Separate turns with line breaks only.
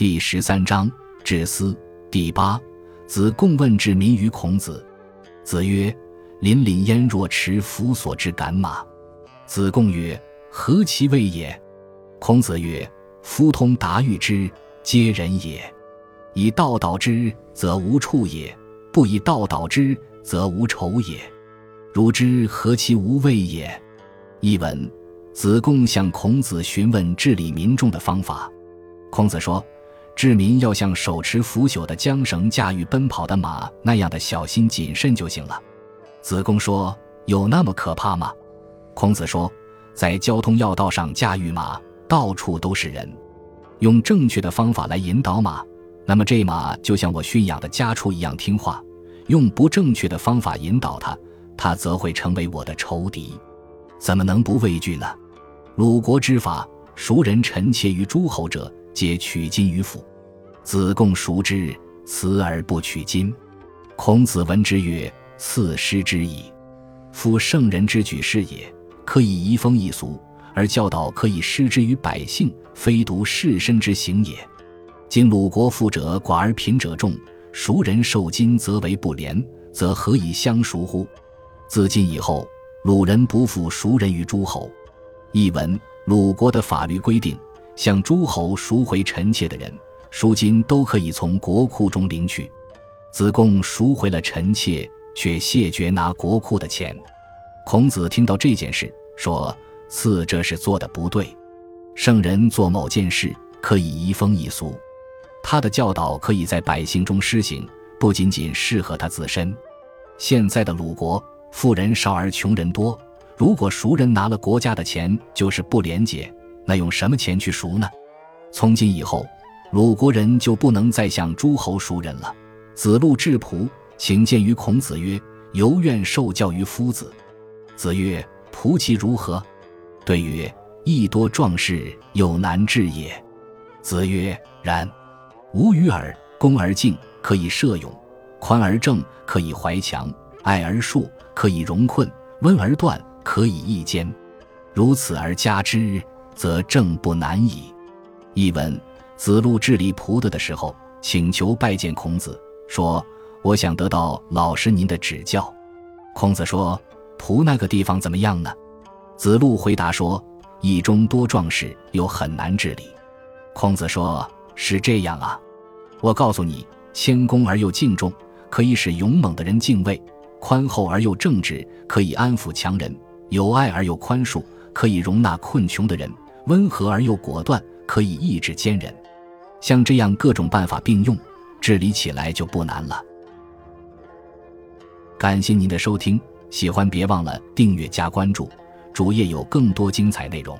第十三章治思第八子贡问治民于孔子。子曰：“凛凛焉若持夫所之赶马。”子贡曰：“何其谓也？”孔子曰：“夫通达遇之，皆人也。以道导之，则无处也；不以道导之，则无仇也。如之何其无畏也？”译文：子贡向孔子询问治理民众的方法。孔子说。治民要像手持腐朽的缰绳驾驭奔跑的马那样的小心谨慎就行了。子贡说：“有那么可怕吗？”孔子说：“在交通要道上驾驭马，到处都是人，用正确的方法来引导马，那么这马就像我驯养的家畜一样听话；用不正确的方法引导它，它则会成为我的仇敌。怎么能不畏惧呢？鲁国之法，熟人臣妾于诸侯者，皆取金于府。”子贡熟之，辞而不取金。孔子闻之曰：“赐师之矣。夫圣人之举事也，可以移风易俗，而教导可以施之于百姓，非独士绅之行也。今鲁国富者寡而贫者众，熟人受金则为不廉，则何以相熟乎？自今以后，鲁人不复熟人于诸侯。译文：鲁国的法律规定，向诸侯赎回臣妾的人。”赎金都可以从国库中领取，子贡赎回了臣妾，却谢绝拿国库的钱。孔子听到这件事，说：“赐这是做的不对。圣人做某件事，可以移风易俗，他的教导可以在百姓中施行，不仅仅适合他自身。现在的鲁国，富人少而穷人多，如果熟人拿了国家的钱，就是不廉洁，那用什么钱去赎呢？从今以后。”鲁国人就不能再向诸侯赎人了。子路至仆，请见于孔子曰：“犹愿受教于夫子。”子曰：“仆其如何？”对曰：“益多壮士，有难治也。”子曰：“然。无与尔，恭而敬，可以摄勇；宽而正，可以怀强；爱而恕，可以容困；温而断，可以益坚。如此而加之，则政不难矣。”译文。子路治理仆的的时候，请求拜见孔子，说：“我想得到老师您的指教。”孔子说：“仆那个地方怎么样呢？”子路回答说：“邑中多壮士，又很难治理。”孔子说：“是这样啊，我告诉你，谦恭而又敬重，可以使勇猛的人敬畏；宽厚而又正直，可以安抚强人；有爱而又宽恕，可以容纳困穷的人；温和而又果断，可以抑制奸人。”像这样各种办法并用，治理起来就不难了。感谢您的收听，喜欢别忘了订阅加关注，主页有更多精彩内容。